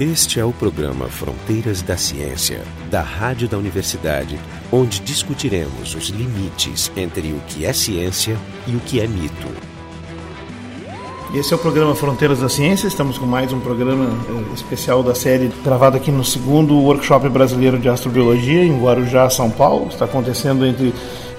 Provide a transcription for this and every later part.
Este é o programa Fronteiras da Ciência, da Rádio da Universidade, onde discutiremos os limites entre o que é ciência e o que é mito. Esse é o programa Fronteiras da Ciência. Estamos com mais um programa eh, especial da série gravado aqui no segundo Workshop Brasileiro de Astrobiologia em Guarujá, São Paulo. Está acontecendo entre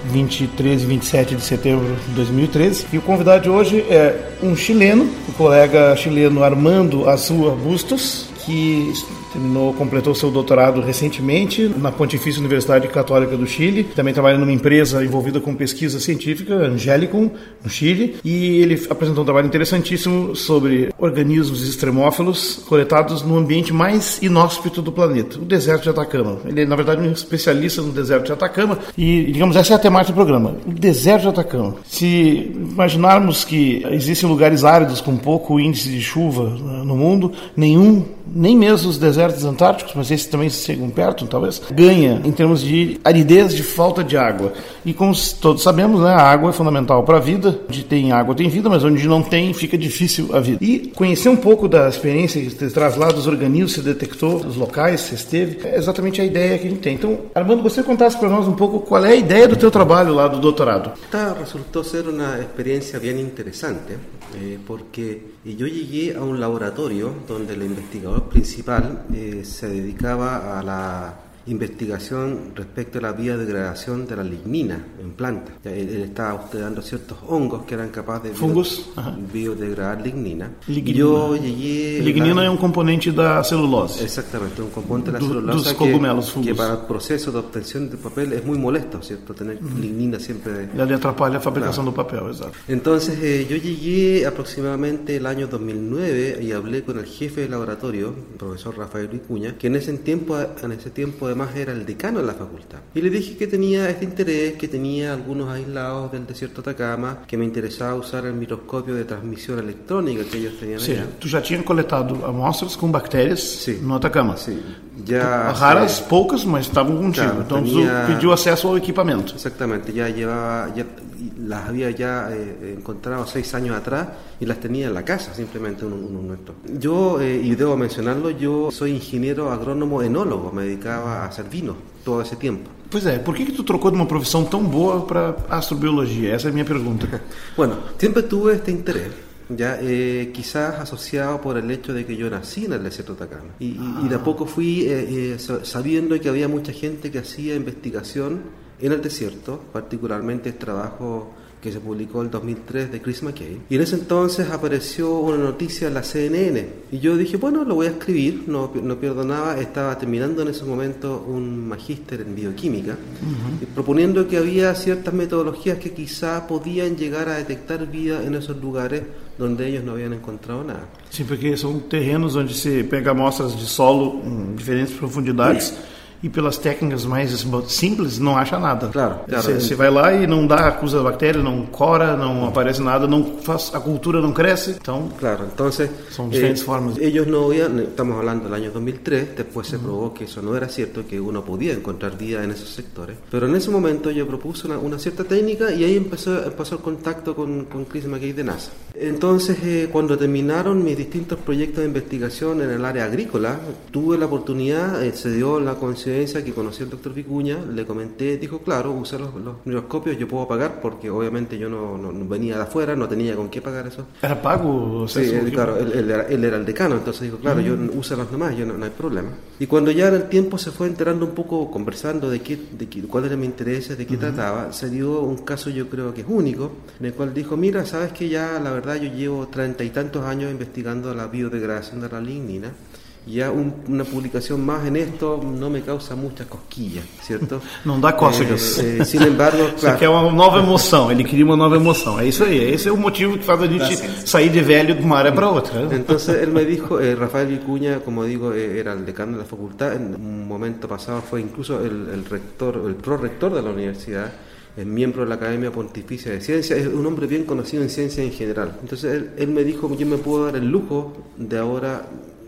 23 e 27 de setembro de 2013. E o convidado de hoje é um chileno, o colega chileno Armando Azua Bustos, que terminou, completou seu doutorado recentemente na Pontifícia Universidade Católica do Chile. Também trabalha numa empresa envolvida com pesquisa científica, Angelicum, no Chile. E ele apresentou um trabalho interessantíssimo sobre organismos extremófilos coletados no ambiente mais inóspito do planeta, o deserto de Atacama. Ele é, na verdade, um especialista no deserto de Atacama. E, digamos, essa é a temática do programa, o deserto de Atacama. Se imaginarmos que existem lugares áridos com pouco índice de chuva né, no mundo, nenhum, nem mesmo os desertos antárticos, mas esses também chegam perto, talvez, ganha em termos de aridez de falta de água. E como todos sabemos, né, a água é fundamental para a vida. Onde tem água tem vida, mas onde não tem fica difícil a vida. E conhecer um pouco da experiência que traz lá dos organismos, você detectou, dos locais, você esteve, é exatamente a ideia que a gente tem. Então, Armando, você contasse para nós um pouco qual é a ideia do teu trabalho lá do doutorado. Esta resultou ser uma experiência bem interessante, eh, Y yo llegué a un laboratorio donde el investigador principal eh, se dedicaba a la investigación respecto a la biodegradación de la lignina en plantas. Él, él estaba estudiando ciertos hongos que eran capaces de Fungos? biodegradar lignina. Lignina. Yo llegué... Lignina é um componente da celulose. Exactamente, un componente de la Do- celulosa dos que, fungos. que para el proceso de obtención de papel es muy molesto, ¿cierto? Tener lignina siempre... de- Ele atrapalha a fabricação do papel, exato. Entonces eh, yo llegué aproximadamente el año 2009 y hablé con el jefe del laboratorio, el profesor Rafael Vicuña, que en ese tiempo, en ese tiempo además era el decano de la facultad. Y le dije que tenía este interés, que tenía algunos aislados del desierto de Atacama, que me interesaba usar el microscopio de transmisión electrónica que ellos tenían Ou seja, allá. tu já tinha coletado amostras com bactérias Sim. no Atacama. Sí, ya Raras, hace- poucas, mas estavam contigo. Claro, então tinha- tu pediu acesso ao equipamento. Exactamente, ya llevaba, ya las había ya eh, encontrado seis años atrás y las tenía en la casa, simplemente uno, uno nuestro. Yo, eh, y debo mencionarlo, yo soy ingeniero agrónomo enólogo, me dedicaba a hacer vino todo ese tiempo. Pois é, por que, que tu trocou de uma profissão tão boa para astrobiologia? Essa é a minha pergunta. Bueno, siempre tuve este interés, ya eh, quizás asociado por el hecho de que yo nací en el desierto de Atacama. Y, de a poco fui eh, eh, sa- sabiendo que había mucha gente que hacía investigación en el desierto, particularmente el trabajo que se publicó en el 2003 de Chris McKay. Y en ese entonces apareció una noticia en la CNN. Y yo dije, bueno, lo voy a escribir, no, no pierdo nada. Estaba terminando en ese momento un magíster en bioquímica, y proponiendo que había ciertas metodologías que quizá podían llegar a detectar vida en esos lugares donde ellos no habían encontrado nada. Sim, porque são terrenos onde se pega amostras de solo em diferentes profundidades e pelas técnicas mais simples não acha nada. Claro. Você, vai lá e não dá acusa da bactéria, não cora, não aparece nada, não faz, a cultura não cresce. Então, Claro, entonces Son diferentes formas. ellos no habían, estamos hablando del año 2003, después se probó que eso no era cierto, que uno podía encontrar vida en esos sectores, pero en ese momento yo propuse una, una cierta técnica y ahí empezó, empezó el contacto con, con Chris McKay de NASA. Entonces, eh, cuando terminaron mis distintos proyectos de investigación en el área agrícola, tuve la oportunidad, eh, se dio la coincidencia que conocí al doctor Vicuña, le comenté, dijo, claro, usé los, los microscopios, yo puedo pagar porque obviamente yo no, no- no venía de afuera, no tenía con qué pagar eso. era pago o Sí, acesso ao él, claro, él, él era, él era el decano, entonces dijo, claro, yo uso los nomás, yo no, no hay problema. Y cuando ya en el tiempo se fue enterando un poco, conversando de, qué, de qué, cuál era mi interés, de qué trataba, se dio un caso yo creo que es único, en el cual dijo, mira, sabes que ya la verdad yo llevo treinta y tantos años investigando la biodegradación de la lignina, ya un- una publicación más en esto no me causa muchas cosquillas, ¿cierto? Não dá cócegas. Eh, eh, sin embargo, Você quer uma nova emoção, ele queria uma nova emoção. É isso aí, esse é o motivo que faz a gente sair de velho de uma área para outra. Entonces él me dijo, eh, Rafael Vicuña, como digo, eh, era el decano de la facultad, en un momento pasado fue incluso el, el rector, el prorector de la universidad, es miembro de la Academia Pontificia de Ciencias, es un hombre bien conocido en ciencia en general. Entonces él, él me dijo, yo me puedo dar el lujo de ahora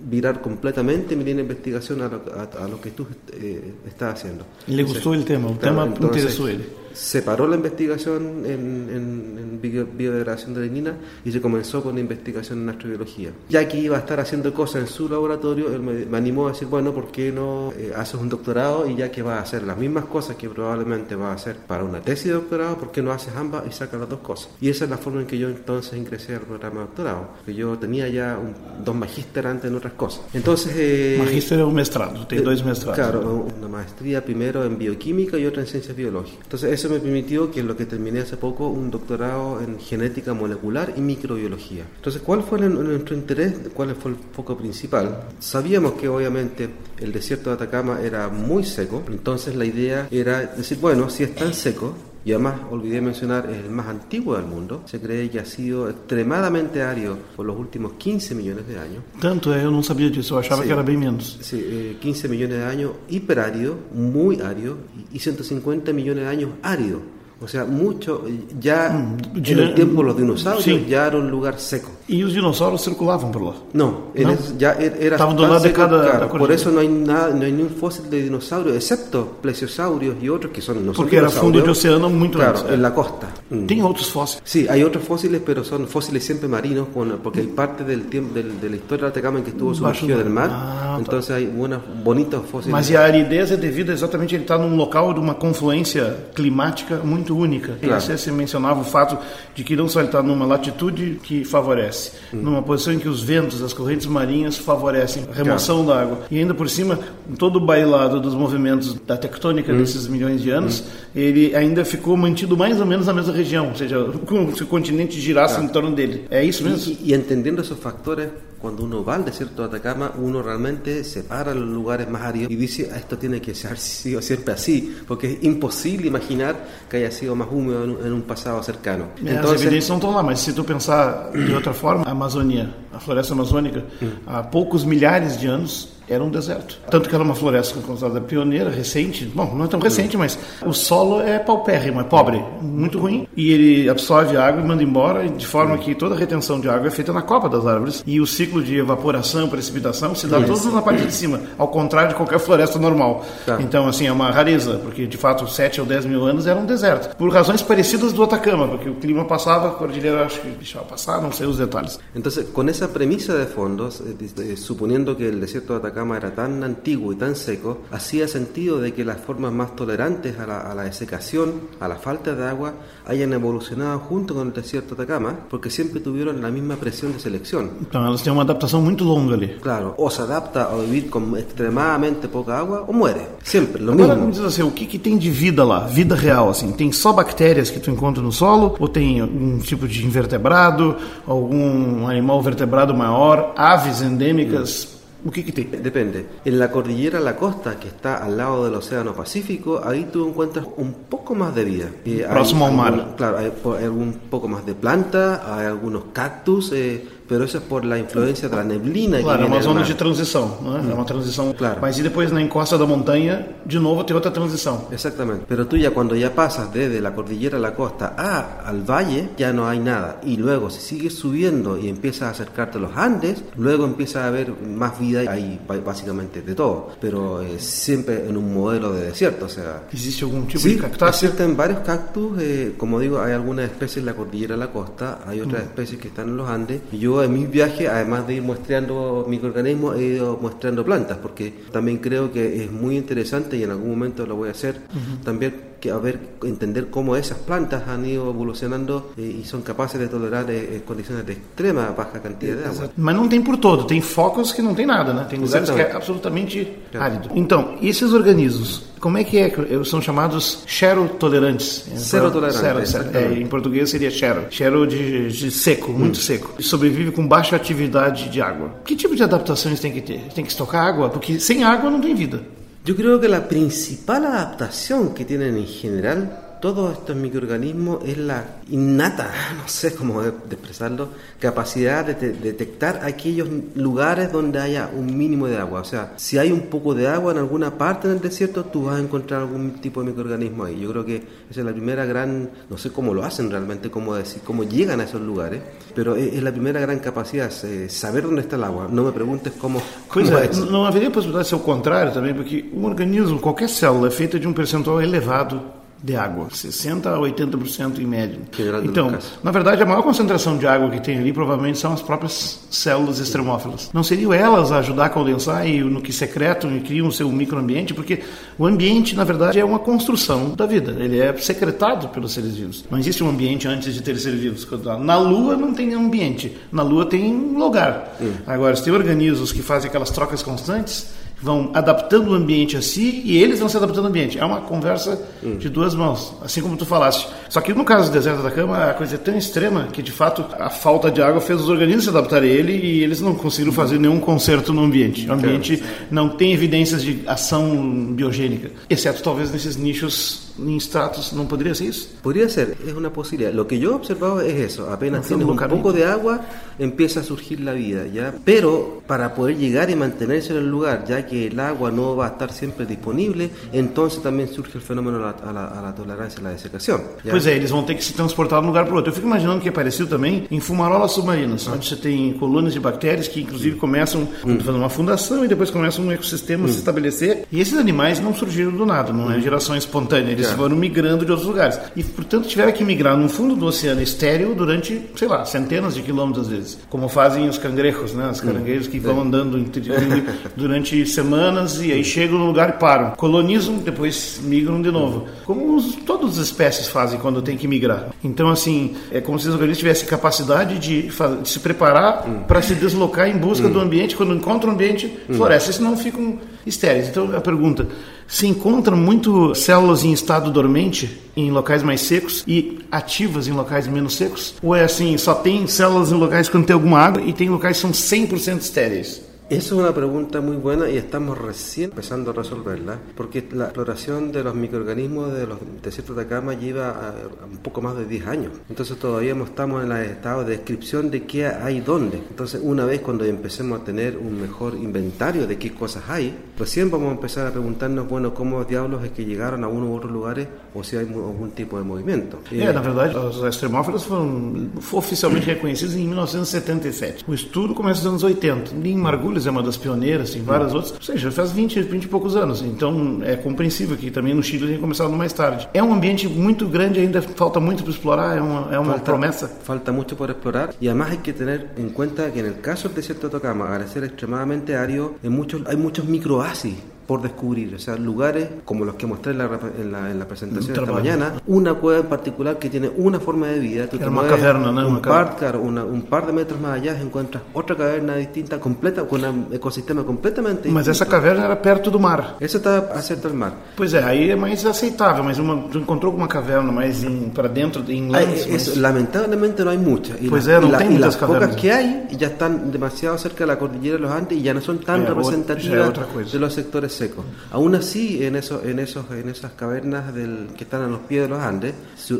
virar completamente mi línea de investigación a lo, a- a lo que tú eh, estás haciendo. Le gustou o tema, o tema entonces- interessou ele. Se paró la investigación en, en, en bio- biodegradación de lignina y se comenzó con la investigación en astrobiología. Ya que iba a estar haciendo cosas en su laboratorio, él me, me animó a decir, bueno, ¿por qué no eh, haces un doctorado y ya que vas a hacer las mismas cosas que probablemente vas a hacer para una tesis de doctorado, ¿por qué no haces ambas y sacas las dos cosas? Y esa es la forma en que yo entonces ingresé al programa de doctorado, que yo tenía ya un- dos magíster antes en otras cosas. Entonces... eh, Magíster o mestrado, tem dois mestrados. Claro, una maestría primero en bioquímica y otra en ciencias biológicas. Entonces eso me permitió que lo que terminé hace poco, un doctorado en genética molecular y microbiología. Entonces, ¿cuál fue nuestro interés? ¿Cuál fue el foco principal? Sabíamos que obviamente el desierto de Atacama era muy seco, entonces la idea era decir, bueno, si es tan seco, y además, olvidé mencionar, es el más antiguo del mundo. Se cree que ha sido extremadamente árido por los últimos 15 millones de años. Tanto não sabia disso, eu achava Sí. que era bem menos. Sí, eh, 15 millones de años hiperárido, muy árido, y 150 millones de años árido. O sea, mucho, ya Mm, en el tiempo los dinosaurios sí. ya era un lugar seco. E os dinossauros circulavam por lá. No, en ¿No? es- ya er- era Estaban tan lado de seco, cada- claro, por eso no hay nada, no hay ni un fósil de dinosaurio, excepto plesiosaurios y otros que son no son Porque era fundo de dinosaurios. oceano muito claro, antes. en la costa. Mm. Tem outros fósseis. Sí, hay otros fósiles, pero son fósiles siempre marinos, porque hay parte del tiempo del- de la historia de Atacama en que estuvo sumergido del mar, Ah, entonces hay buenos, bonitos fósiles. Mas a aridez é devido exatamente a estar num local de uma confluência climática muito única. E Claro. você se mencionava o fato de que não só ele está numa latitude que favorece, numa posição em que os ventos, as correntes marinhas favorecem a remoção da água. E ainda por cima, todo o bailado dos movimentos da tectônica desses milhões de anos, ele ainda ficou mantido mais ou menos na mesma região, ou seja, como se o continente girasse em torno dele. É isso mesmo? Y, y entendiendo esos factores, cuando uno va al desierto de Atacama, uno realmente se para en los lugares más áridos y dice, "Ah, esto tiene que ser sido siempre así, porque es imposible imaginar que haya sido más húmedo en, un- pasado cercano. Entonces, evidências não estão lá, mas se tu pensar de outra forma, a Amazônia, a floresta amazônica, há poucos milhares de anos era um deserto. Tanto que era uma floresta considerada pioneira, recente. Bom, não é tão recente, mas o solo é paupérrimo, é pobre, muito ruim. E ele absorve a água e manda embora, de forma que toda a retenção de água é feita na copa das árvores. E o ciclo de evaporação, precipitação, se dá todo na parte de cima, ao contrário de qualquer floresta normal. Tá. Então, assim, é uma rareza, porque de fato 7 ou 10 mil anos era um deserto. Por razões parecidas do Atacama, porque o clima passava, a cordilheira acho que deixava passar, não sei os detalhes. entonces, con esa premisa de fondos, eh, suponiendo que el desierto de Atacama era tan antiguo y tan seco, hacía sentido de que las formas más tolerantes a la, a la desecación, a la falta de agua, hayan evolucionado junto con el desierto de Atacama, porque siempre tuvieron la misma presión de selección. Elas têm uma adaptação muito longa ali. Claro, o se adapta a vivir con extremadamente poca agua o muere. Siempre, lo Agora me mismo. diz assim, o que, que tem de vida lá? Vida real, assim? Tem só bactérias que tu encontra no solo? Ou tem algum tipo de invertebrado? Algum animal vertebrado maior? Aves endêmicas? Depende. En la cordillera La Costa, que está al lado del Océano Pacífico, ahí tú encuentras un poco más de vida. Eh, hay Próximo al mar. Claro, hay, hay algún poco más de planta, hay algunos cactus, eh, pero eso es por la influencia de la neblina Claro, é uma zona de transição, né? É uma transição. Claro. Mas e depois na encosta da montanha, de novo tem outra transição. Exactamente. Pero tú ya cuando ya pasas desde la cordillera a la costa a, al valle, ya no hay nada. Y luego si sigues subiendo y empiezas a acercarte a los Andes, luego empieza a haber más vida y hay básicamente de todo. Pero eh, siempre en un modelo de desierto, o sea... Existe algum tipo Sí, de cactácea? existen varios cactus, eh, como digo, hay algunas especies en la cordillera de la costa, hay otras especies que están en los Andes. Y yo en mis viajes, además de ir muestreando microorganismos, he ido muestreando plantas, porque también creo que es muy interesante y en algún momento lo voy a hacer, también que a ver, entender cómo esas plantas han ido evolucionando eh, y son capaces de tolerar eh, eh, condiciones de extrema baja cantidad de agua. Mas não tem por todo, tem focos que não tem nada, né? Tem lugares que é absolutamente árido. Então, e esses organismos, como é que é? São chamados xerotolerantes. Serotolerantes, xero. exatamente. É, em português seria xero. Xero de, de seco, muito seco. E Sobrevive com baixa atividade de água. Que tipo de adaptações tem que ter? Tem que estocar água? Porque sem água não tem vida. Yo creo que la principal adaptación que tienen en general todos estos microorganismos es la innata, no sé cómo de- expresarlo, capacidad de te- detectar aquellos lugares donde haya un mínimo de agua. O sea, si hay un poco de agua en alguna parte del desierto, tú vas a encontrar algún tipo de microorganismo ahí. Yo creo que esa es la primera gran, no sé cómo lo hacen realmente, cómo decir, cómo llegan a esos lugares, pero es, es la primera gran capacidad, eh, saber dónde está el agua. No me preguntes cómo, Pois é, não haveria possibilidade de ser o contrário também, porque um organismo, qualquer célula, é feita de um percentual elevado de água, 60 a 80% em média. Então, na verdade, a maior concentração de água que tem ali provavelmente são as próprias células extremófilas. Não seriam elas a ajudar a condensar e no que secretam e criam o seu microambiente, porque o ambiente, na verdade, é uma construção da vida. Ele é secretado pelos seres vivos. Não existe um ambiente antes de ter seres vivos. Na Lua não tem ambiente. Na Lua tem um lugar. Agora, se tem organismos que fazem aquelas trocas constantes, vão adaptando o ambiente a si e eles vão se adaptando ao ambiente. É uma conversa hum. de duas mãos, assim como tu falaste. Só que no caso do deserto da cama, a coisa é tão extrema que de fato a falta de água fez os organismos se adaptarem a ele e eles não conseguiram fazer nenhum conserto no ambiente. O ambiente não tem evidências de ação biogênica, exceto talvez nesses nichos em estratos, ¿no podría ser eso? Podría ser, es una posibilidad. Lo que yo he observado es eso, apenas tienes un poco de agua, empieza a surgir la vida, ¿ya? Pero para poder llegar y mantenerse en el lugar, ya que el agua no va a estar siempre disponible, entonces también surge el fenómeno a la, a la, tolerancia a la desecación. ¿ya? Pois é, eles vão ter que se transportar de um lugar para outro. Eu fico imaginando que é parecido também em fumarolas submarinas, ah. onde você tem colônias de bactérias que inclusive começam hum. fazendo uma fundação e depois começam um ecossistema hum. a se estabelecer. E esses animais não surgiram do nada, não é hum. geração espontânea, eles é. foram migrando de outros lugares. E, portanto, tiveram que migrar no fundo do oceano estéreo durante, sei lá, centenas de quilômetros às vezes. Como fazem os cangrejos, né? Os caranguejos que vão andando durante semanas e aí chegam no lugar e param. Colonizam, depois migram de novo. Como os, todas as espécies fazem quando tem que migrar. Então, assim, é como se os organismos tivessem capacidade de, de se preparar hum. para se deslocar em busca hum. do ambiente. Quando encontram o ambiente, hum. florescem, senão ficam estéreis. Então, a pergunta: se encontram muito células em estado dormente em locais mais secos e ativas em locais menos secos? Ou é assim, só tem células em locais quando tem alguma água e tem locais que são 100% estéreis? Esa es una pregunta muy buena y estamos recién empezando a resolverla, porque la exploración de los microorganismos de los desiertos de Atacama lleva un poco más de 10 años. Entonces todavía estamos en el estado de descripción de qué hay dónde. Entonces una vez cuando empecemos a tener un mejor inventario de qué cosas hay, recién vamos a empezar a preguntarnos, bueno, cómo diablos es que llegaron a uno u otros lugares o si hay algún tipo de movimiento. É, na verdade, os extremófilos foram oficialmente reconhecidos em 1977. O estudo começa nos anos 80. Em É uma das pioneiras, tem várias outras. Ou seja, faz 20, 20 e poucos anos. Então é compreensível que também no Chile tenha começado mais tarde. É um ambiente muito grande, ainda falta muito para explorar, é uma, é uma falta, promessa. Falta muito por explorar e además hay que tener en cuenta que en el caso del desierto de Atacama, al ser extremadamente árido, hay muchos, hay muchos microasis por descubrir, o sea, lugares como los que mostré en la, en la, en la presentación de esta mañana, una cueva en particular que tiene una forma de vida, tú una caverna, ¿no? un, par, claro, una, un par de metros más allá encuentras otra caverna distinta, completa, con un ecosistema completamente distinto. Mas essa caverna era perto do mar. Essa está cerca do mar. Pois é, aí é mais aceitável, mas uma, tu encontrou caverna mais para dentro, em lands, mas... Lamentablemente não há muitas. Y pois la, é, não tem muitas cavernas. pocas que há já estão demasiado cerca de la cordillera de los Andes e já não são tão é, representativas de los sectores secos. Aún así, en, eso, en, esos, en esas cavernas del, que están a los pies de los Andes,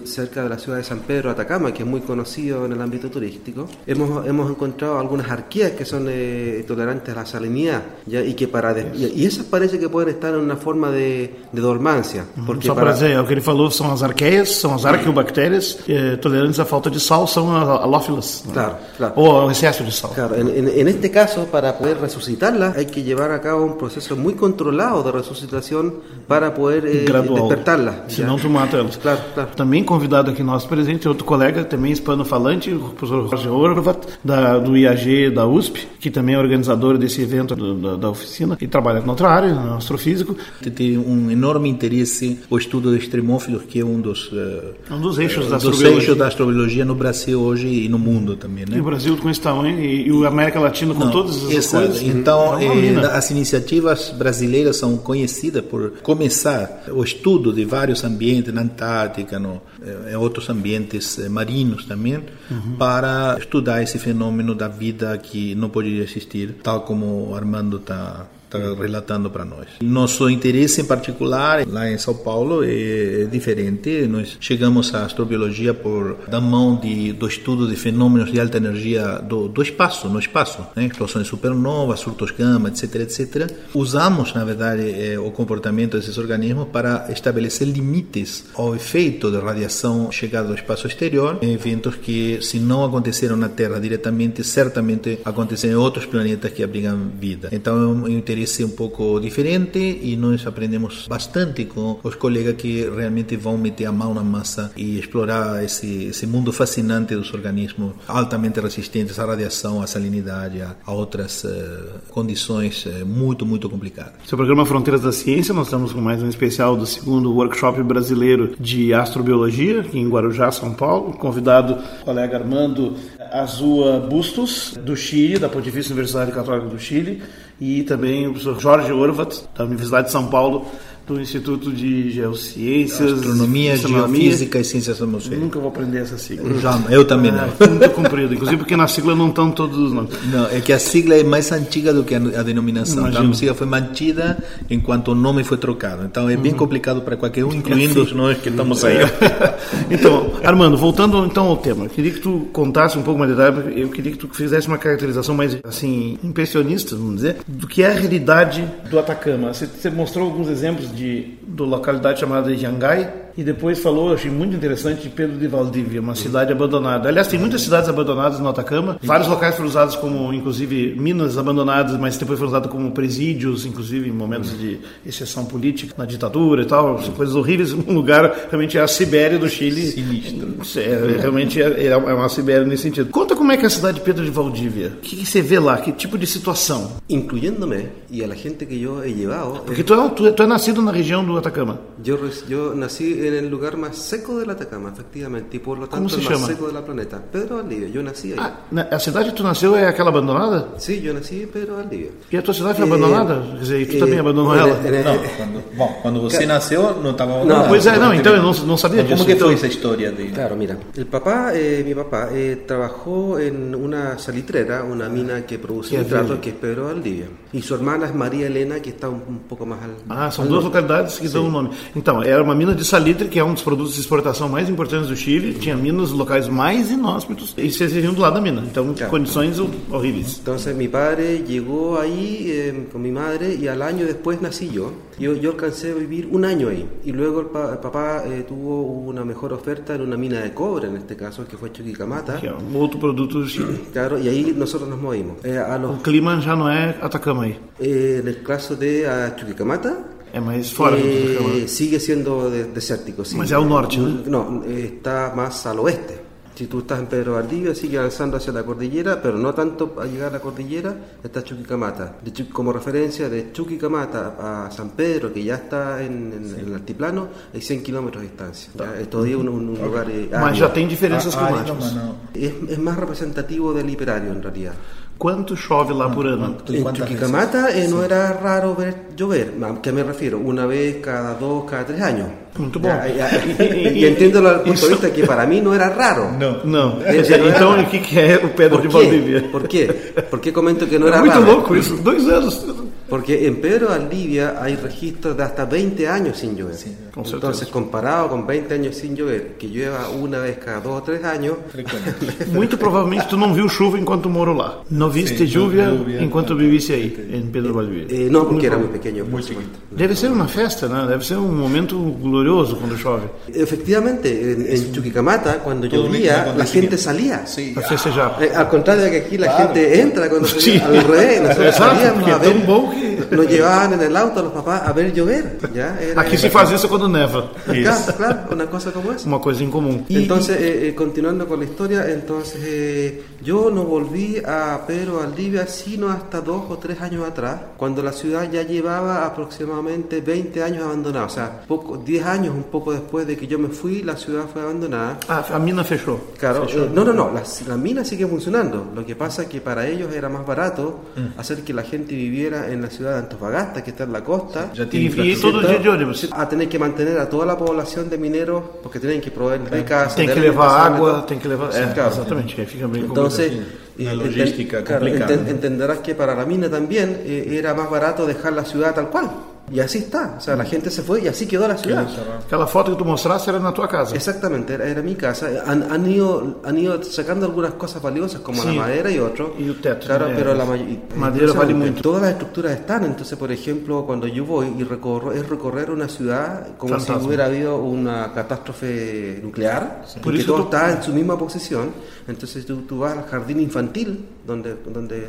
cerca de la ciudad de San Pedro Atacama, que es muy conocido en el ámbito turístico, hemos, hemos encontrado algunas arqueas que son eh, tolerantes a la salinidad ¿ya? y que para y, esas parece que pueden estar en una forma de, de dormancia. Porque Só para dizer, o que ele falou são as arqueias, são as arqueobactérias eh, tolerantes à falta de sal, são halófilas. Claro, claro. O ao exceso de sal. Claro, en, en, en este caso, para poder resucitarlas, hay que llevar a cabo un proceso muy controlado de resucitación situação para poder eh, despertá-la. Senão tu mata elas. Claro, claro. Também convidado aqui nosso presente, outro colega, também hispano-falante, o professor Jorge Horvat, da, do IAG da USP, que também é organizador desse evento do, da, da, oficina, e trabalha em outra área, no astrofísico. Tem um enorme interesse o estudo de extremófilos, que é um dos, uh, um dos eixos, uh, da, dos astrobiologia. eixos da astrobiologia no Brasil hoje e no mundo também. Né? E o Brasil com esse tamanho, e, e a América Latina com Não, todas essas exato. coisas. Então, é as iniciativas brasileiras são conhecidas conhecida por começar o estudo de vários ambientes na Antártica, no, em eh, outros ambientes eh, marinhos também, uhum. para estudar esse fenômeno da vida que não poderia existir, tal como o Armando está está relatando para nós. Nosso interesse em particular lá em São Paulo é, é diferente. Nós chegamos à astrobiologia por da mão de, do estudo de fenômenos de alta energia do, do espaço, no espaço, né? explosões supernovas, surtos gama, etc, etc. Usamos, na verdade, é, o comportamento desses organismos para estabelecer limites ao efeito de radiação chegada do espaço exterior em eventos que, se não aconteceram na Terra diretamente, certamente aconteceram em outros planetas que abrigam vida. Então, é um interesse interesse um pouco diferente e nós aprendemos bastante com os colegas que realmente vão meter a mão na massa e explorar esse, esse mundo fascinante dos organismos altamente resistentes à radiação, à salinidade, a, a outras uh, condições uh, muito, muito complicadas. Seu programa Fronteiras da Ciência, nós estamos com mais um especial do segundo Workshop Brasileiro de Astrobiologia, aqui em Guarujá, São Paulo. Convidado o colega Armando Azua Bustos, do Chile, da Pontifícia Universidade Católica do Chile, e também o professor Jorge Orvat, da Universidade de São Paulo, do Instituto de Geociências, Astronomia, Astronomia, Geofísica e Ciências Atmosféricas. Nunca vou aprender essa sigla. Já, eu também não. É, muito comprido, inclusive porque na sigla não estão todos os nomes. Não, é que a sigla é mais antiga do que a, a denominação. Imagino. Então a sigla foi mantida enquanto o nome foi trocado. Então é bem uhum. complicado para qualquer um, incluindo os nós que estamos aí. então, Armando, voltando então ao tema, eu queria que tu contasse um pouco mais de detalhe, eu queria que tu fizesse uma caracterização mais assim impressionista, vamos dizer, do que é a realidade do Atacama. Você, você mostrou alguns exemplos de, de localidade chamada Jangai, e depois falou, achei muito interessante, de Pedro de Valdívia, uma cidade abandonada. Aliás, tem muitas cidades abandonadas no Atacama. Vários locais foram usados como, inclusive, minas abandonadas, mas depois foram usados como presídios, inclusive em momentos de exceção política, na ditadura e tal, coisas horríveis. Um lugar realmente é a Sibéria do Chile. Sinistro. É, realmente é, é uma Sibéria nesse sentido. Conta como é que é a cidade de Pedro de Valdívia. O que, que você vê lá? Que tipo de situação? Incluyéndome e a gente que eu he llevado. Porque tu é, tu, tu é nascido na região do Atacama. Eu, eu nasci en el lugar más seco del Atacama, efectivamente, y por lo tanto se el más llama? seco del planeta. Pedro Valdivia, yo nací ahí. Ah, a cidade que tu nasceu é aquela abandonada? Sí, yo nací en Pedro Valdivia. E a tua cidade foi Eh, abandonada? Quer dizer, e tu eh, também abandonou en- ela? Não, quando, bom, quando você nasceu não estava Não, Pois é, não, então eu não, não sabia Como que foi essa história de Claro, mira, el papá, eh, mi papá, eh, trabajó en una salitrera, una mina que produce Que es nitratos, de- que es Pedro Valdivia. Y su hermana es María Elena, que está un, un poco más al. Ah, são al duas localidades que dão o nome. Então, era uma mina de salitre, que é um dos produtos de exportação mais importantes do Chile. Tinha minas locais mais inóspitos e vocês viviam do lado da mina. Então, Claro. condições horríveis. Entonces mi padre llegó ahí eh, con mi madre y al año después nací yo. Yo, yo alcancé a vivir un año ahí y luego el, pa- el papá eh, tuvo una mejor oferta en una mina de cobre, en este caso, que fue Chuquicamata. Que é um outro produto do Chile. Claro, y ahí nosotros nos movimos. Eh, a O los, clima já não é Atacama aí. eh, en el caso de Chuquicamata, É mais fora do eh, Atacama. sigue siendo de- desértico. Sí. Mas é ao norte, né? No, está más al oeste. Si tú estás en Pedro Valdivia, sigue avanzando hacia la cordillera, pero no tanto a llegar a la cordillera, está Chuquicamata. De como referencia, de Chuquicamata a San Pedro, que ya está en, en- en el altiplano, hay 100 kilómetros de distancia. Ya, Es todavía un, un lugar eh, Mas já tem diferenças Ah, ah, climáticas. não, não. es, es más representativo del hiperario en realidad. Quanto chove lá por ano? ¿Y En cuántas Chuquicamata eh, no era raro ver llover. ¿A qué me refiero? Una vez cada dos, cada tres años. Muito bom. Ya, ya, y, y entiendo el punto de vista que para mí no era raro. Não. Não. Não então, o que que é o Pedro ¿Por de qué? Valdívia? ¿Por qué? ¿Por qué comento que no É era muito raro? louco isso. Dois anos. Porque en Pedro Valdivia hay registros de hasta 20 años sin llover. con Entonces, comparado con 20 años sin llover, que llueva una vez cada dos o tres años, Muito provavelmente tu não viu chuva enquanto morou lá. Não viste Sim, lluvia lluvia. enquanto vivisse aí, em Pedro Valdivia. eh, no, porque era muy pequeño. por Muy supuesto. Deve ser uma festa, né? Deve ser um momento glorioso quando chove. Efectivamente, en, en Chuquicamata, cuando Todo llovía, la gente salía. Sí. Festejar. Eh, al contrario de que aquí la Claro. gente entra cuando se Sí. al revés, nosotros Exacto, salíamos porque a ver, nos llevaban en el auto los papás a ver llover. ¿ya? Era- Aqui se faz isso quando neva. Claro, claro, una cosa como esa. Uma coisa incomum. E, Entonces, eh, eh, continuando con la historia, entonces eh, yo no volví a Pedro Valdivia sino hasta dos o tres años atrás, cuando la ciudad ya llevaba aproximadamente 20 años abandonada. O sea, poco, 10 años, un poco después de que yo me fui, la ciudad fue abandonada. ah, a mina fechou. Claro, eh, no, no, no, la, la mina sigue funcionando. Lo que pasa es que para ellos era más barato hacer que la gente viviera en la ciudad de Antofagasta, que está en la costa, Já E, tinha e infraestrutura. todo ônibus. a tener que mantener a toda la población de mineros porque tienen que proveer de casa. De que levar alimentación y água, todo. tem que levar. Sí, É, claro. bem Entonces, eh, logística enten- claro, complicada. enten- entenderás que para la mina también eh, era más barato dejar la ciudad tal cual. Y así está. O sea, la gente se fue y así quedó la ciudad. Aquela foto que tu mostraste era na tua casa. Exactamente, era, era mi casa. Han, han ido, han ido sacando algunas cosas valiosas como Sí. la madera y otro. Y el Claro, pero la. Madera vale mucho. Todas las estructuras están. Entonces, por ejemplo, cuando yo voy y recorro, es recorrer una ciudad como Fantasma. si hubiera habido una catástrofe nuclear, Por y que eso todo tú- está en su misma posición. Entonces, tú, tú vas al jardín infantil donde, donde,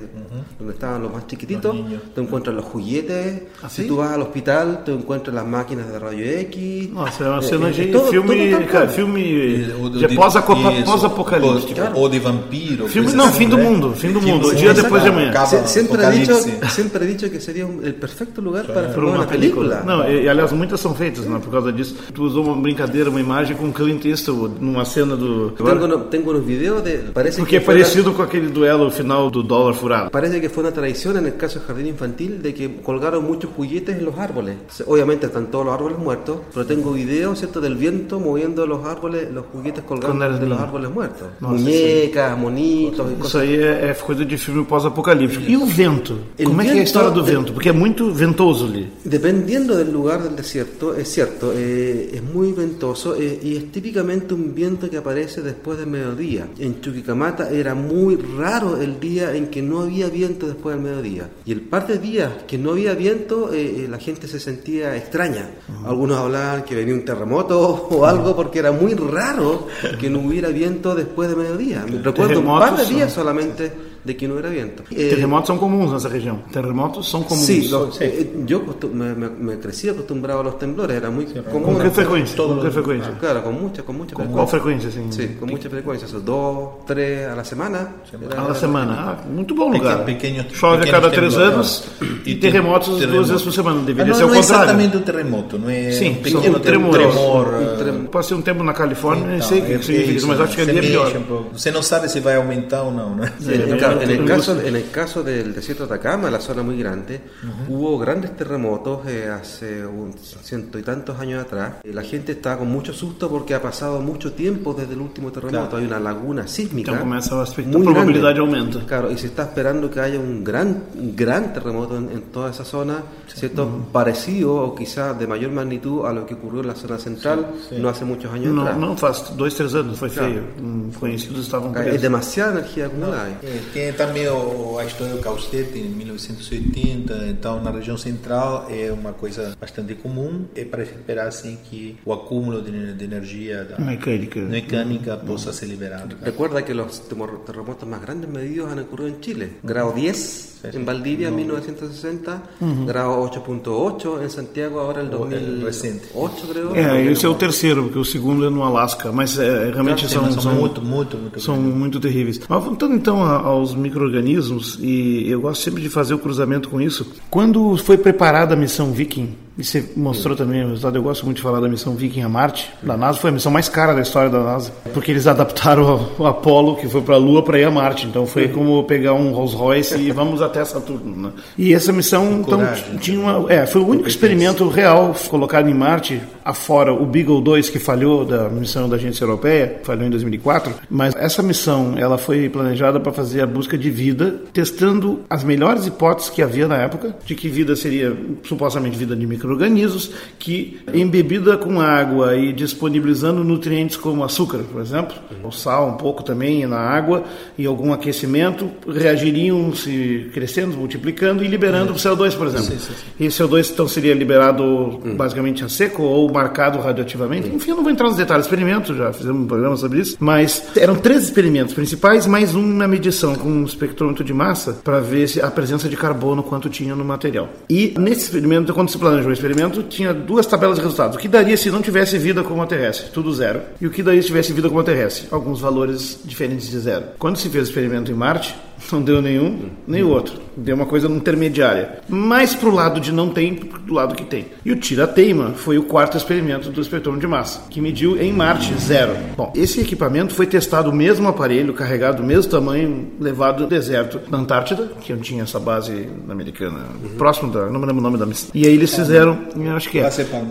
donde estaban los más chiquititos, tú encuentras los juguetes, si tú vas al hospital, tú encuentras las máquinas de rayo X. Nossa, é uma cena é, de é todo- filme, todo cara, filme Ou de de- pós-apoca- isso, pós-apocalíptico. Ou, ou de vampiro. Filme- não, assim, fim do mundo, fim do mundo, o dia depois de amanhã. acaba Sie- siempre, he dicho, he dicho que sería un- el perfecto lugar para filmar uma una película. Não, e, e, aliás, muitas são feitas, né, por causa disso. Tu usou uma brincadeira, uma imagem com Clint Eastwood numa cena do. Tengo, no- tengo unos videos de. Parece Porque é que una- parecido com aquele duelo final do dólar furado. Parece que fue una tradición en el caso del jardín infantil de que colgaron muchos juguetes en los árboles. Obviamente están todos los árboles muertos, pero tengo videos ¿cierto? del viento moviendo los árboles, los juguetes eres de los árboles muertos. Nossa, Muñecas, monitos y Isso cosas. aí é, é coisa de filme pós-apocalíptico. E o vento? El Como é que é a vento- história do vento? Porque é muito ventoso ali. Dependiendo del lugar del desierto, es cierto, eh, es muy ventoso eh, y es típicamente un viento que aparece después del mediodía. En Chuquicamata era muy raro el día en que no había viento después del mediodía. Y el par de días que no había viento, eh, eh, la gente se sentía extraña. Algunos hablaban que venía un terremoto o algo porque era muy raro que no hubiera viento después del mediodía. Me recuerdo un par de días solamente de que no hubiera viento. Eh, Terremotos são comuns nessa região. Terremotos são comuns. Sí, los- eh, yo me, me- me crecí acostumbrado a los temblores, era muy común. Com que frequência? Com que frequência? Claro, con mucha, con mucha Com qual frequência, assim? Sí, con mucha frecuencia, esos dos, tres a la semana. Era- A la semana. Ah, muito bom lugar. Pequeno- Chove a pequenos cada três anos e terremotos terremoto. duas vezes por semana. Deveria Ah, ser não, o não é contrário. exatamente um terremoto, não é Sim, um pequeno são tremores. tremor. Um ah, trem- Passei um tempo na Califórnia, então, sei o que é- significa é isso, mas acho que Você ali é um pouco. Você não sabe se vai aumentar ou não, né? En Sí, ca- en el caso, en el caso del desierto de Atacama, la zona muy grande, hubo grandes terremotos eh, hace un ciento y tantos años atrás. Eh, La gente estaba con mucho susto porque ha pasado mucho tiempo desde el último terremoto. Claro. Hay una laguna sísmica. A muy probabilidade grande. aumenta. Claro, y se está esperando que haya un gran, un gran terremoto en, en toda esa zona, ¿cierto? Parecido o quizás de mayor magnitud a lo que ocurrió en la zona central no hace muchos años Não, atrás. não faz dois, três anos, foi Claro. feio. Hum, Conhecidos estavam Es presos. demasiada energía acumulada. ahí. É, tem também o- a história do Caustete em 1980, então na região central é uma coisa bastante comum, é para esperar assim que o acúmulo de, de energia da Mecânica. mecânica possa ser liberado. Recuerda que temor- terremotos más grandes medidos han ocurrido en Chile. Grado 10 en Valdivia en 1960, grado 8.8 en Santiago ahora el O- el 2008 reciente. creo. É, esse é o terceiro, porque o segundo é no Alasca, mas é, realmente Sim, são, mas são são, muito, muito, muito são muito terríveis. Mas voltando então aos micro-organismos, e eu gosto sempre de fazer o cruzamento com isso. Quando foi preparada a missão Viking, e você mostrou também o resultado, eu gosto muito de falar da missão Viking a Marte, da NASA, foi a missão mais cara da história da NASA, porque eles adaptaram o, Apollo, que foi para a Lua, para ir a Marte. Então foi como pegar um Rolls Royce e vamos até Saturno. Né? E essa missão então, coragem. tinha uma, é, foi o único experimento real colocado em Marte, afora o Beagle 2 que falhou da missão da agência europeia, falhou em 2004, mas essa missão ela foi planejada para fazer a busca de vida, testando as melhores hipóteses que havia na época de que vida seria supostamente vida de micro-organismos que embebida com água e disponibilizando nutrientes como açúcar, por exemplo, ou sal um pouco também na água e algum aquecimento reagiriam se crescendo, multiplicando e liberando o CO2, por exemplo. E o CO2 então seria liberado basicamente a seco ou marcado radioativamente. Enfim, eu não vou entrar nos detalhes do experimento, já fizemos um programa sobre isso, mas eram três experimentos principais, mais um na medição com um espectrômetro de massa para ver se a presença de carbono quanto tinha no material. E nesse experimento, quando se planejou experimento, tinha duas tabelas de resultados. O que daria se não tivesse vida como a terrestre? Tudo zero. E o que daria se tivesse vida como a terrestre? Alguns valores diferentes de zero. Quando se fez o experimento em Marte, não deu nenhum, nem o outro. Deu uma coisa intermediária. Mais pro lado de não tem do lado que tem. E o tira-teima foi o quarto experimento do espectrômetro de massa, que mediu em Marte zero. Bom, esse equipamento foi testado o mesmo aparelho, carregado do mesmo tamanho, levado do deserto da Antártida, que eu tinha essa base americana, próximo da, não me lembro o nome da missão. E aí eles fizeram, acho que é.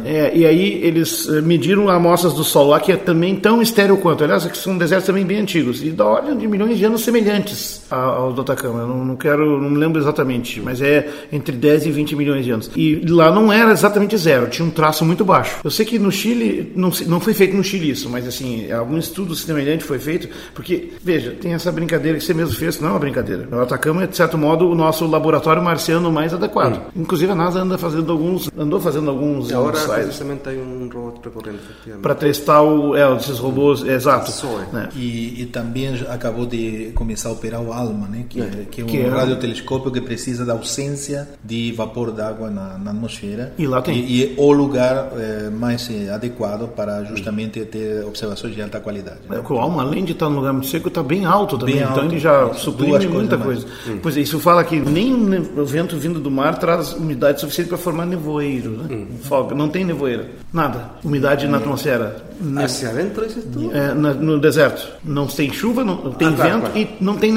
É, e aí eles eh, mediram amostras do Sol lá, que é também tão estéreo quanto. Aliás, que são desertos também bem antigos. E da ordem de milhões de anos semelhantes a- aos do Atacama. Eu não, não quero, não me lembro exatamente, mas é entre 10 e 20 milhões de anos. E lá não era exatamente zero, tinha um traço muito baixo. Eu sei que no Chile, não, não foi feito no Chile isso, mas assim, algum estudo semelhante foi feito, porque, veja, tem essa brincadeira que você mesmo fez, não é uma brincadeira. O Atacama é, de certo modo, o nosso laboratório marciano mais adequado. Inclusive a NASA anda fazendo alguns, andou fazendo alguns ensaios precisamente un robot recorriendo, efectivamente. para testar o, é, esses robôs, é, exato. Né? E, e também acabou de começar a operar o ALMA, né? que, é, que é um que é... radiotelescópio que precisa da ausência de vapor d'água na, na, atmosfera. E lá tem. E, e é o lugar é, mais adequado para justamente ter observações de alta qualidade. Né? o ALMA, além de estar no lugar muito seco, está bem alto também. Bem então alto, ele já suprime muita coisa. Hum. Pois é, isso fala que nem o vento vindo do mar traz umidade suficiente para formar nevoeiro. Né? Hum. Fog. Não tem nevoeira. Nada. Umidade hum. na atmosfera. Hacia dentro, isso tudo? É, no deserto. Não tem chuva, não tem ah, vento claro. e não tem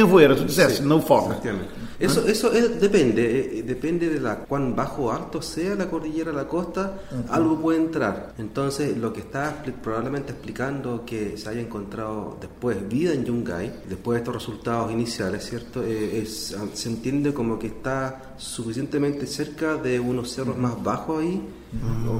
não fog. Eso, eso es, depende, eh, depende de la cuán bajo o alto sea la cordillera, la costa, algo puede entrar. Entonces, lo que está probablemente explicando que se haya encontrado después vida en Yungay, después de estos resultados iniciales, ¿cierto? Eh, es, se entiende como que está suficientemente cerca de unos cerros más bajos ahí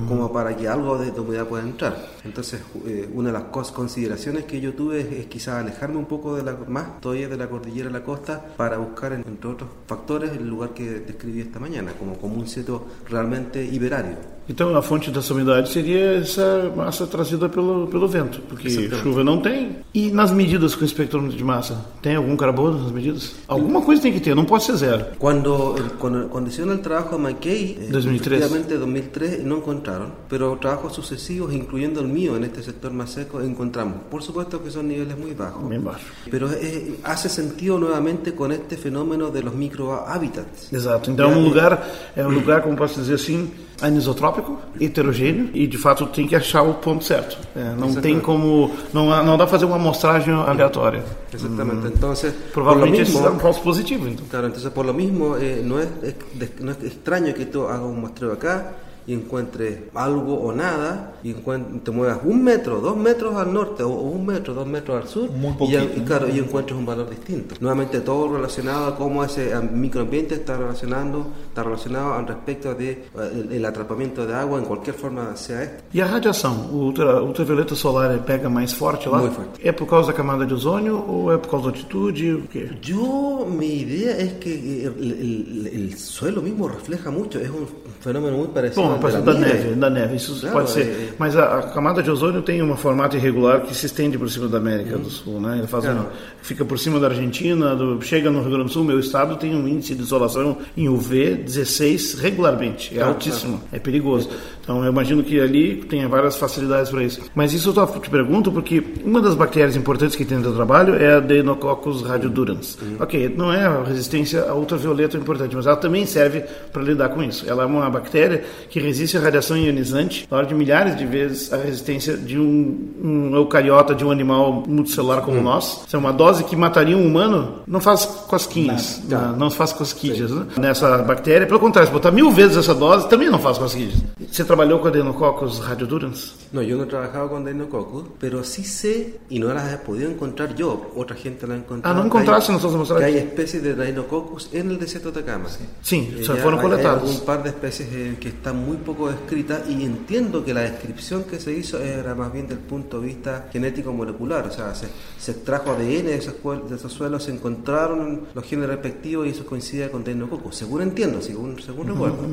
como para que algo de, humedad pueda entrar. Entonces, eh, una de las consideraciones que yo tuve es, quizás alejarme un poco de la, más todavía de la cordillera de la costa para buscar, entre otros factores, el lugar que describí esta mañana, como, como un sitio realmente iberario. Então a fonte dessa umidade seria essa massa trazida pelo, pelo vento, porque Exatamente. chuva não tem. E nas medidas com espectrômetro de massa, tem algum carbono nas medidas? Alguma coisa tem que ter, não pode ser zero. Quando, quando, hicieron el trabajo de McKay, 2003. efectivamente 2003 no encontraron, pero trabajos sucesivos, incluyendo el mío en este sector más seco, encontramos. Por supuesto que son niveles muy bajos. Muy bajos. Pero eh, hace sentido nuevamente con este fenómeno de los microhábitats. Exato. Então é um lugar, é um lugar, como posso dizer assim, anisotrópico, heterogêneo e de fato tem que achar o ponto certo. É, não Exatamente. tem como não não dá fazer uma amostragem aleatória. Exatamente. Hum. Entonces, provavelmente mismo, é um falso positivo. Então. Claro, entonces por lo mismo eh, no es, es, no es extraño que tú hagas un muestreo acá y encuentres algo o nada y te muevas un metro, dos metros al norte o un metro, dos metros al sur y, y, claro, y encuentres un valor distinto. Nuevamente todo relacionado a cómo ese microambiente está relacionando, está relacionado al respecto de eh, el, atrapamiento de agua en cualquier forma sea este. E a radiação, o ultra, ultravioleta solar pega mais forte lá? Muy fuerte. É por causa da camada de ozônio ou é por causa da altitude? O quê? Yo, mi idea es que el, el, el suelo mismo refleja mucho, es un fenómeno muy parecido Bom, por da neve, da neve, isso pode ser. É... Mas a, a, camada de ozônio tem um formato irregular que se estende por cima da América hum. do Sul, né? Ele faz claro. uma, fica por cima da Argentina, do, chega no Rio Grande do Sul, meu estado tem um índice de isolação em UV 16 regularmente, é claro, altíssimo, é perigoso. Então eu imagino que ali tenha várias facilidades para isso. Mas isso eu te pergunto porque uma das bactérias importantes que tem no trabalho é a Adeinococcus radiodurans. Hum. Ok, não é a resistência a ultravioleta importante, mas ela também serve para lidar com isso. Ela é uma bactéria que resiste à radiação ionizante na hora de milhares de vezes a resistência de um, um eucariota, de um animal multicelular como hum. nós. Se é uma dose que mataria um humano, não faz cosquinhas, não, não faz cosquilhas né? nessa bactéria. Pelo contrário, se botar mil vezes essa dose, também não faz cosquilhas. Você trabalhou com adenococos radiodurans? No, no he trabajado con adenococos, pero sí sé, y no las he podido encontrar yo, otra gente la ha encontrado. Ah, no encontraste, nosotros mostramos. Que hay especies de Deinococcus en el desierto de Atacama. Sí eh, fueron coletados. Hay un par de especies eh, que están muy poco descritas y entiendo que la descripción que se hizo era más bien del punto de vista genético molecular, o sea, se, se extrajo ADN de esos, de esos suelos, se encontraron los genes respectivos y eso coincide con Deinococcus. Según entiendo, según, según recuerdo.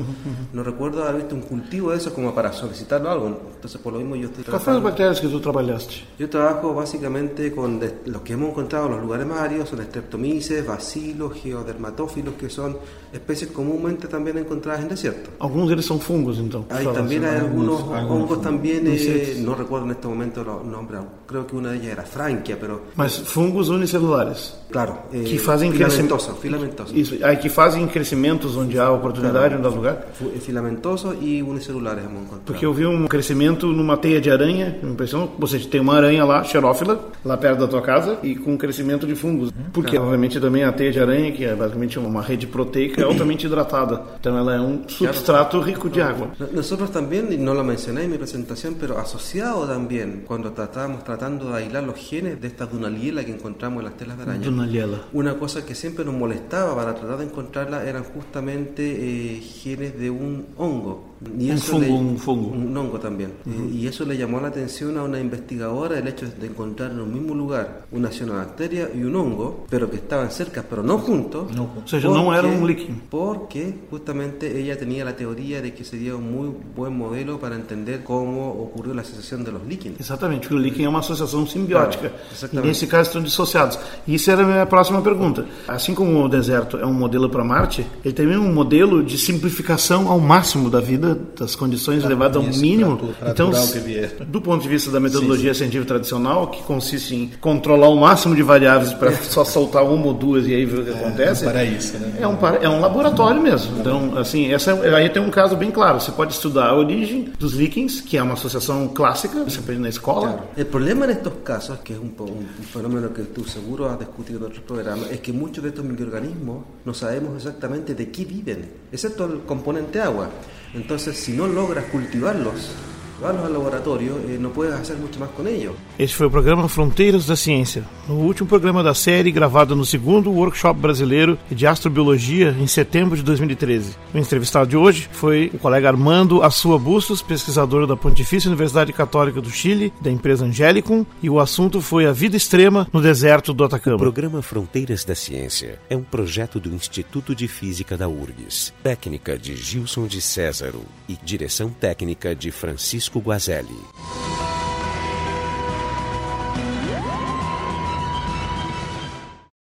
No recuerdo haber visto un cultivo de eso como para solicitarlo algo. Entonces, por lo mismo, yo estoy trabajando. ¿Cuáles son las bacterias que tú trabajaste? Yo trabajo básicamente con los que hemos encontrado en los lugares más áridos, son streptomyces, bacilos, geodermatófilos, que son especies comúnmente también encontradas en desierto. Algunos de ellos son fungos, entonces. Hay, también hay algunos, hongos también, eh, no recuerdo en este momento los nombres, creo que una de ellas era franquia, pero... Mas fungos unicelulares. Claro. Eh, que fazem filamentoso, filamentoso. Isso, aí que fazem crescimentos onde há oportunidade, claro. onde há lugar. Filamentoso e unicelulares hemos encontrado. Porque eu vi um crescimento numa teia de aranha, me impressionou. Você tem uma aranha lá, xerófila, lá perto da tua casa, e com crescimento de fungos. Porque, claro. obviamente, também a teia de aranha, que é basicamente uma rede proteica, é altamente hidratada. Então, ela é um substrato rico de água. Nós também, não lo mencioné em minha apresentação, mas associado também, quando estábamos tratando de aislar os genes de esta dunaliela que encontramos nas telas de aranha. Una cosa que siempre nos molestaba para tratar de encontrarla eran justamente eh, genes de un hongo. Ni un fungo, le- un fungo. Un hongo también. Eh, y eso le llamó la atención a una investigadora el hecho de encontrar en un mismo lugar una cianobacteria y un hongo, pero que estaban cerca, pero no juntos. No, Ou seja, não era um líquido. Porque justamente ella tenía la teoría de que sería un muy buen modelo para entender cómo ocurrió la asociación de los líquidos. Exatamente, o líquen é uma associação simbiótica. Claro, e exatamente. nesse caso estão dissociados. E isso era a minha próxima pergunta. Assim como o deserto é um modelo para Marte, ele também é um modelo de simplificação ao máximo da vida, das condições levadas ao mínimo. pra tu- pra então, o que do ponto de vista da metodologia científica tradicional, que consiste em controlar o máximo de variáveis para só soltar uma ou duas e aí ver o que acontece. para isso, né? É um, é um laboratório mesmo. Então, assim, essa, é- aí tem um caso bem claro. Você pode estudar a origem dos vikings, que é uma associação clássica, você aprende na escola. El problema en estos casos, que po- un- un fenómeno que tú seguro has discutido en otros programas, es que muchos de estos microorganismos no sabemos exactamente de qué viven, excepto el componente agua. Entonces, si no logras cultivarlos, llevarlos al laboratorio, eh, no puedes hacer mucho más con ellos. Este foi o programa Fronteiras da Ciência, no último programa da série gravado no segundo Workshop Brasileiro de Astrobiologia em setembro de 2013. O entrevistado de hoje foi o colega Armando Assua Bustos, pesquisador da Pontifícia Universidade Católica do Chile, da empresa Angelicum, e o assunto foi a vida extrema no deserto do O Atacama. programa Fronteiras da Ciência é um projeto do Instituto de Física da URGS, técnica de Gilson de Césaro e direção técnica de Francisco Guazelli.